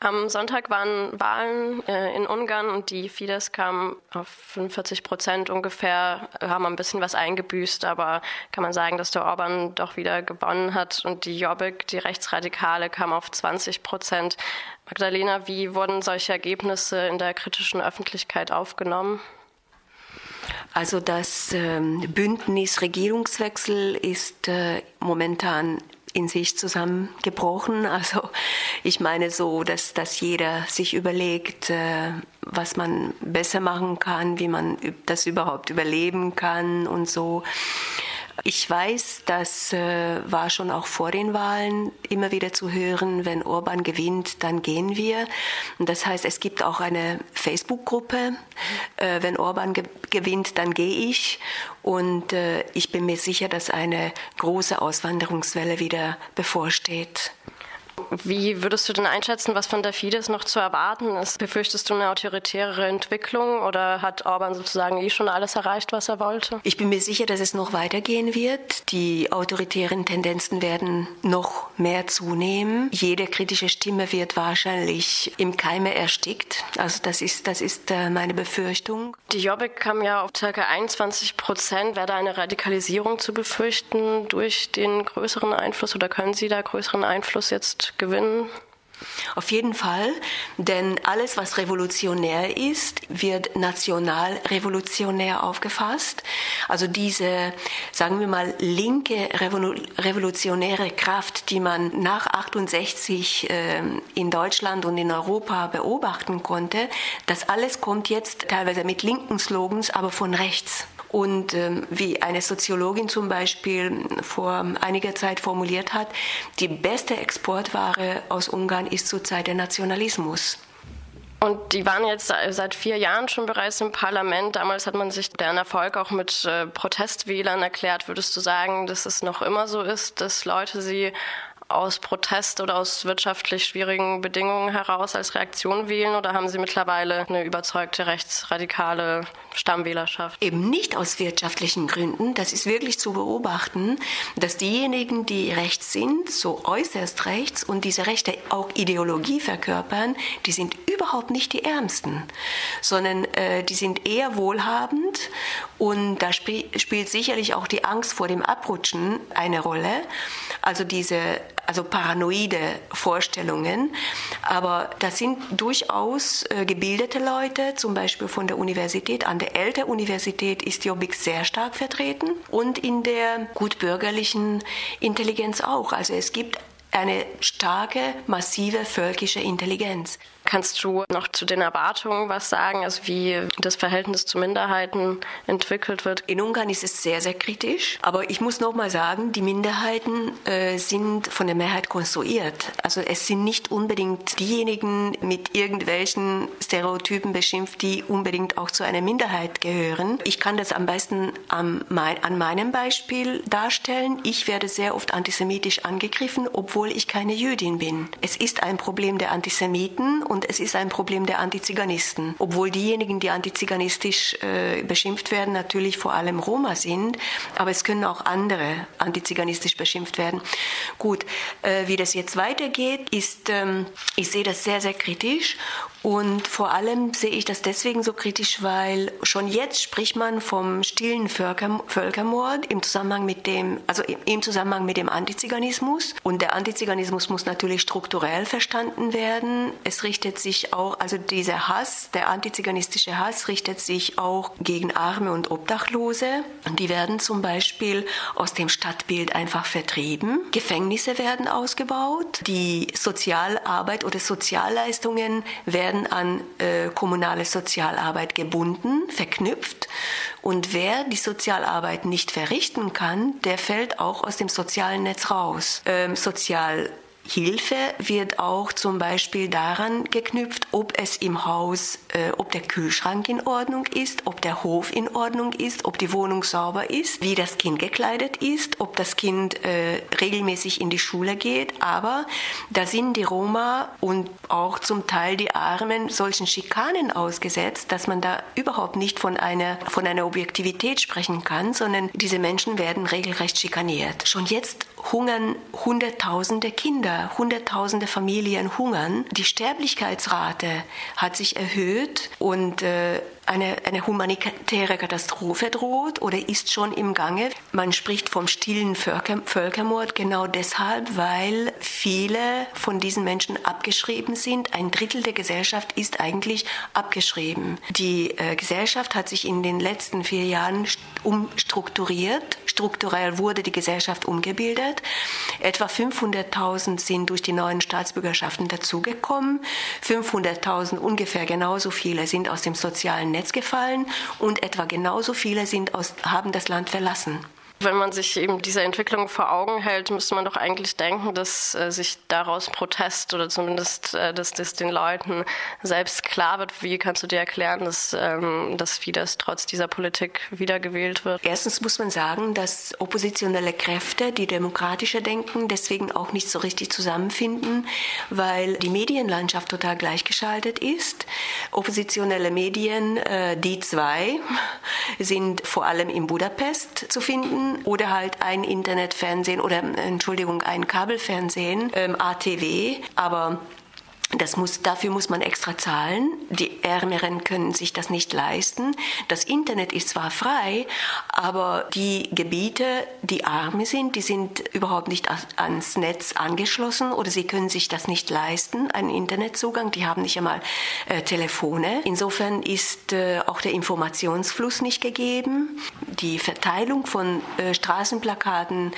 Am Sonntag waren Wahlen äh, in Ungarn und die Fidesz kam auf 45 Prozent ungefähr, haben ein bisschen was eingebüßt, aber kann man sagen, dass der Orban doch wieder gewonnen hat und die Jobbik, die Rechtsradikale, kam auf 20 Prozent. Magdalena, wie wurden solche Ergebnisse in der kritischen Öffentlichkeit aufgenommen? Also das ähm, Bündnis Regierungswechsel ist äh, momentan in sich zusammengebrochen. Also ich meine so, dass, dass jeder sich überlegt, äh, was man besser machen kann, wie man das überhaupt überleben kann und so. Ich weiß, das äh, war schon auch vor den Wahlen immer wieder zu hören, wenn Orban gewinnt, dann gehen wir. Und das heißt, es gibt auch eine Facebook-Gruppe, äh, wenn Orban ge gewinnt, dann gehe ich. Und äh, ich bin mir sicher, dass eine große Auswanderungswelle wieder bevorsteht. Wie würdest du denn einschätzen, was von der Fidesz noch zu erwarten ist? Befürchtest du eine autoritärere Entwicklung oder hat Orban sozusagen eh schon alles erreicht, was er wollte? Ich bin mir sicher, dass es noch weitergehen wird. Die autoritären Tendenzen werden noch mehr zunehmen. Jede kritische Stimme wird wahrscheinlich im Keime erstickt. Also das ist, das ist äh, meine Befürchtung. Die Jobbik kam ja auf ca. 21 Prozent. Wäre da eine Radikalisierung zu befürchten durch den größeren Einfluss oder können Sie da größeren Einfluss jetzt gewinnen? Auf jeden Fall, denn alles, was revolutionär ist, wird nationalrevolutionär aufgefasst. Also diese, sagen wir mal, linke revolutionäre Kraft, die man nach 68 äh, in Deutschland und in Europa beobachten konnte, das alles kommt jetzt teilweise mit linken Slogans, aber von rechts. Und ähm, wie eine Soziologin zum Beispiel vor einiger Zeit formuliert hat, die beste Exportware aus Ungarn ist zurzeit der Nationalismus. Und die waren jetzt seit vier Jahren schon bereits im Parlament. Damals hat man sich deren Erfolg auch mit äh, Protestwählern erklärt. Würdest du sagen, dass es noch immer so ist, dass Leute sie aus Protest oder aus wirtschaftlich schwierigen Bedingungen heraus als Reaktion wählen oder haben Sie mittlerweile eine überzeugte rechtsradikale Stammwählerschaft? Eben nicht aus wirtschaftlichen Gründen. Das ist wirklich zu beobachten, dass diejenigen, die rechts sind, so äußerst rechts und diese Rechte auch Ideologie verkörpern, die sind überhaupt nicht die Ärmsten, sondern äh, die sind eher wohlhabend und da sp spielt sicherlich auch die Angst vor dem Abrutschen eine Rolle. Also diese also paranoide Vorstellungen. Aber das sind durchaus äh, gebildete Leute, zum Beispiel von der Universität. An der Elter-Universität ist Jobbik sehr stark vertreten und in der gutbürgerlichen Intelligenz auch. Also es gibt eine starke, massive völkische Intelligenz. Kannst du noch zu den Erwartungen was sagen, also wie das Verhältnis zu Minderheiten entwickelt wird? In Ungarn ist es sehr, sehr kritisch. Aber ich muss noch mal sagen, die Minderheiten äh, sind von der Mehrheit konstruiert. Also es sind nicht unbedingt diejenigen mit irgendwelchen Stereotypen beschimpft, die unbedingt auch zu einer Minderheit gehören. Ich kann das am besten am, an meinem Beispiel darstellen. Ich werde sehr oft antisemitisch angegriffen, obwohl ich keine Jüdin bin. Es ist ein Problem der Antisemiten und und es ist ein Problem der Antiziganisten. Obwohl diejenigen, die antiziganistisch äh, beschimpft werden, natürlich vor allem Roma sind, aber es können auch andere antiziganistisch beschimpft werden. Gut, äh, wie das jetzt weitergeht, ist, ähm, ich sehe das sehr, sehr kritisch und vor allem sehe ich das deswegen so kritisch, weil schon jetzt spricht man vom stillen Völkermord im Zusammenhang mit dem, also im Zusammenhang mit dem Antiziganismus. Und der Antiziganismus muss natürlich strukturell verstanden werden. Es richtet sich auch, also dieser Hass, der antiziganistische Hass richtet sich auch gegen Arme und Obdachlose. Und die werden zum Beispiel aus dem Stadtbild einfach vertrieben. Gefängnisse werden ausgebaut. Die Sozialarbeit oder Sozialleistungen werden werden an äh, kommunale Sozialarbeit gebunden, verknüpft. Und wer die Sozialarbeit nicht verrichten kann, der fällt auch aus dem sozialen Netz raus. Ähm, Sozial Hilfe wird auch zum Beispiel daran geknüpft, ob es im Haus, äh, ob der Kühlschrank in Ordnung ist, ob der Hof in Ordnung ist, ob die Wohnung sauber ist, wie das Kind gekleidet ist, ob das Kind äh, regelmäßig in die Schule geht. Aber da sind die Roma und auch zum Teil die Armen solchen Schikanen ausgesetzt, dass man da überhaupt nicht von einer, von einer Objektivität sprechen kann, sondern diese Menschen werden regelrecht schikaniert. Schon jetzt hungern Hunderttausende Kinder, Hunderttausende Familien hungern. Die Sterblichkeitsrate hat sich erhöht und äh, eine, eine humanitäre Katastrophe droht oder ist schon im Gange. Man spricht vom stillen Völker, Völkermord genau deshalb, weil viele von diesen Menschen abgeschrieben sind. Ein Drittel der Gesellschaft ist eigentlich abgeschrieben. Die äh, Gesellschaft hat sich in den letzten vier Jahren umstrukturiert. Strukturell wurde die Gesellschaft umgebildet. Etwa 500.000 sind durch die neuen Staatsbürgerschaften dazugekommen. 500.000 ungefähr genauso viele sind aus dem sozialen Netz gefallen und etwa genauso viele sind aus, haben das Land verlassen. Wenn man sich eben diese Entwicklung vor Augen hält, müsste man doch eigentlich denken, dass äh, sich daraus Protest oder zumindest, äh, dass das den Leuten selbst klar wird. Wie kannst du dir erklären, dass, ähm, dass Fidesz trotz dieser Politik wiedergewählt wird? Erstens muss man sagen, dass oppositionelle Kräfte, die demokratischer denken, deswegen auch nicht so richtig zusammenfinden, weil die Medienlandschaft total gleichgeschaltet ist. Oppositionelle Medien, äh, die zwei, sind vor allem in Budapest zu finden oder halt ein Internetfernsehen oder Entschuldigung, ein Kabelfernsehen, ähm, ATW, aber das muss, dafür muss man extra zahlen. Die Ärmeren können sich das nicht leisten. Das Internet ist zwar frei, aber die Gebiete, die arme sind, die sind überhaupt nicht ans Netz angeschlossen oder sie können sich das nicht leisten, einen Internetzugang. Die haben nicht einmal äh, Telefone. Insofern ist äh, auch der Informationsfluss nicht gegeben. Die Verteilung von äh, Straßenplakaten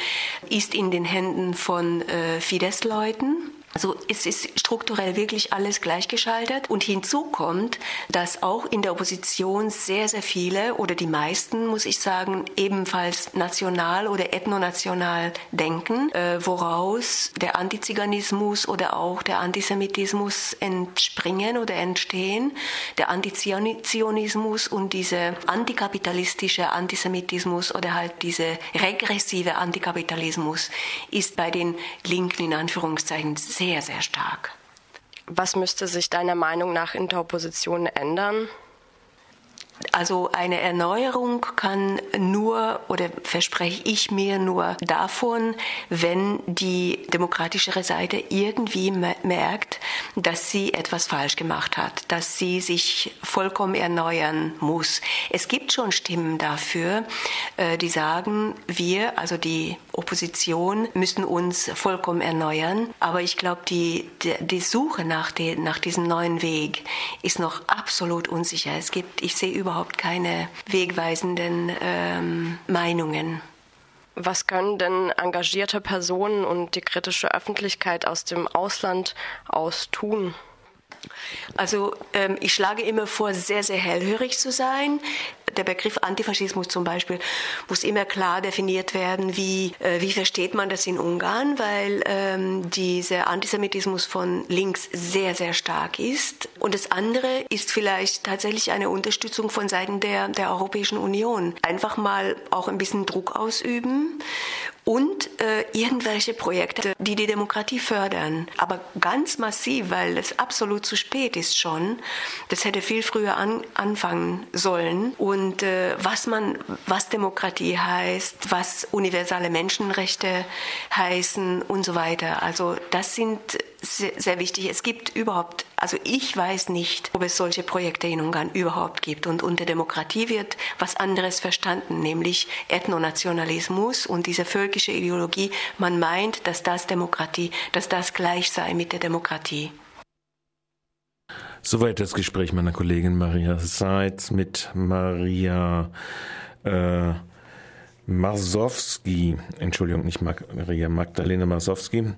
ist in den Händen von äh, Fidesz-Leuten. Also es ist strukturell wirklich alles gleichgeschaltet und hinzu kommt, dass auch in der Opposition sehr, sehr viele oder die meisten, muss ich sagen, ebenfalls national oder ethnonational denken, äh, woraus der Antiziganismus oder auch der Antisemitismus entspringen oder entstehen. Der Antizionismus und diese antikapitalistische Antisemitismus oder halt diese regressive Antikapitalismus ist bei den Linken in Anführungszeichen sehr, sehr stark. Was müsste sich deiner Meinung nach in der Opposition ändern? Also eine Erneuerung kann nur oder verspreche ich mir nur davon, wenn die demokratischere Seite irgendwie merkt, dass sie etwas falsch gemacht hat, dass sie sich vollkommen erneuern muss. Es gibt schon Stimmen dafür, äh, die sagen, wir, also die Opposition, müssen uns vollkommen erneuern. Aber ich glaube, die, die, Suche nach, die, nach diesem neuen Weg ist noch absolut unsicher. Es gibt, ich sehe überhaupt keine wegweisenden ähm, Meinungen. Was können denn engagierte Personen und die kritische Öffentlichkeit aus dem Ausland aus tun? Also ähm, ich schlage immer vor, sehr, sehr hellhörig zu sein. Der Begriff Antifaschismus zum Beispiel muss immer klar definiert werden, wie, äh, wie versteht man das in Ungarn, weil ähm, dieser Antisemitismus von links sehr, sehr stark ist. Und das andere ist vielleicht tatsächlich eine Unterstützung von Seiten der, der Europäischen Union. Einfach mal auch ein bisschen Druck ausüben und äh, irgendwelche Projekte, die die Demokratie fördern. Aber ganz massiv, weil es absolut zu spät ist schon. Das hätte viel früher an, anfangen sollen. Und äh, was man, was Demokratie heißt, was universale Menschenrechte heißen und so weiter. Also das sind sehr, sehr wichtig. Es gibt überhaupt, also ich weiß nicht, ob es solche Projekte in Ungarn überhaupt gibt. Und unter Demokratie wird was anderes verstanden, nämlich Ethnonationalismus und diese völkische Ideologie. Man meint, dass das Demokratie, dass das gleich sei mit der Demokratie. Soweit das Gespräch meiner Kollegin Maria Seitz mit Maria äh, Marsowski, Entschuldigung, nicht Maria Magdalena Marsowski.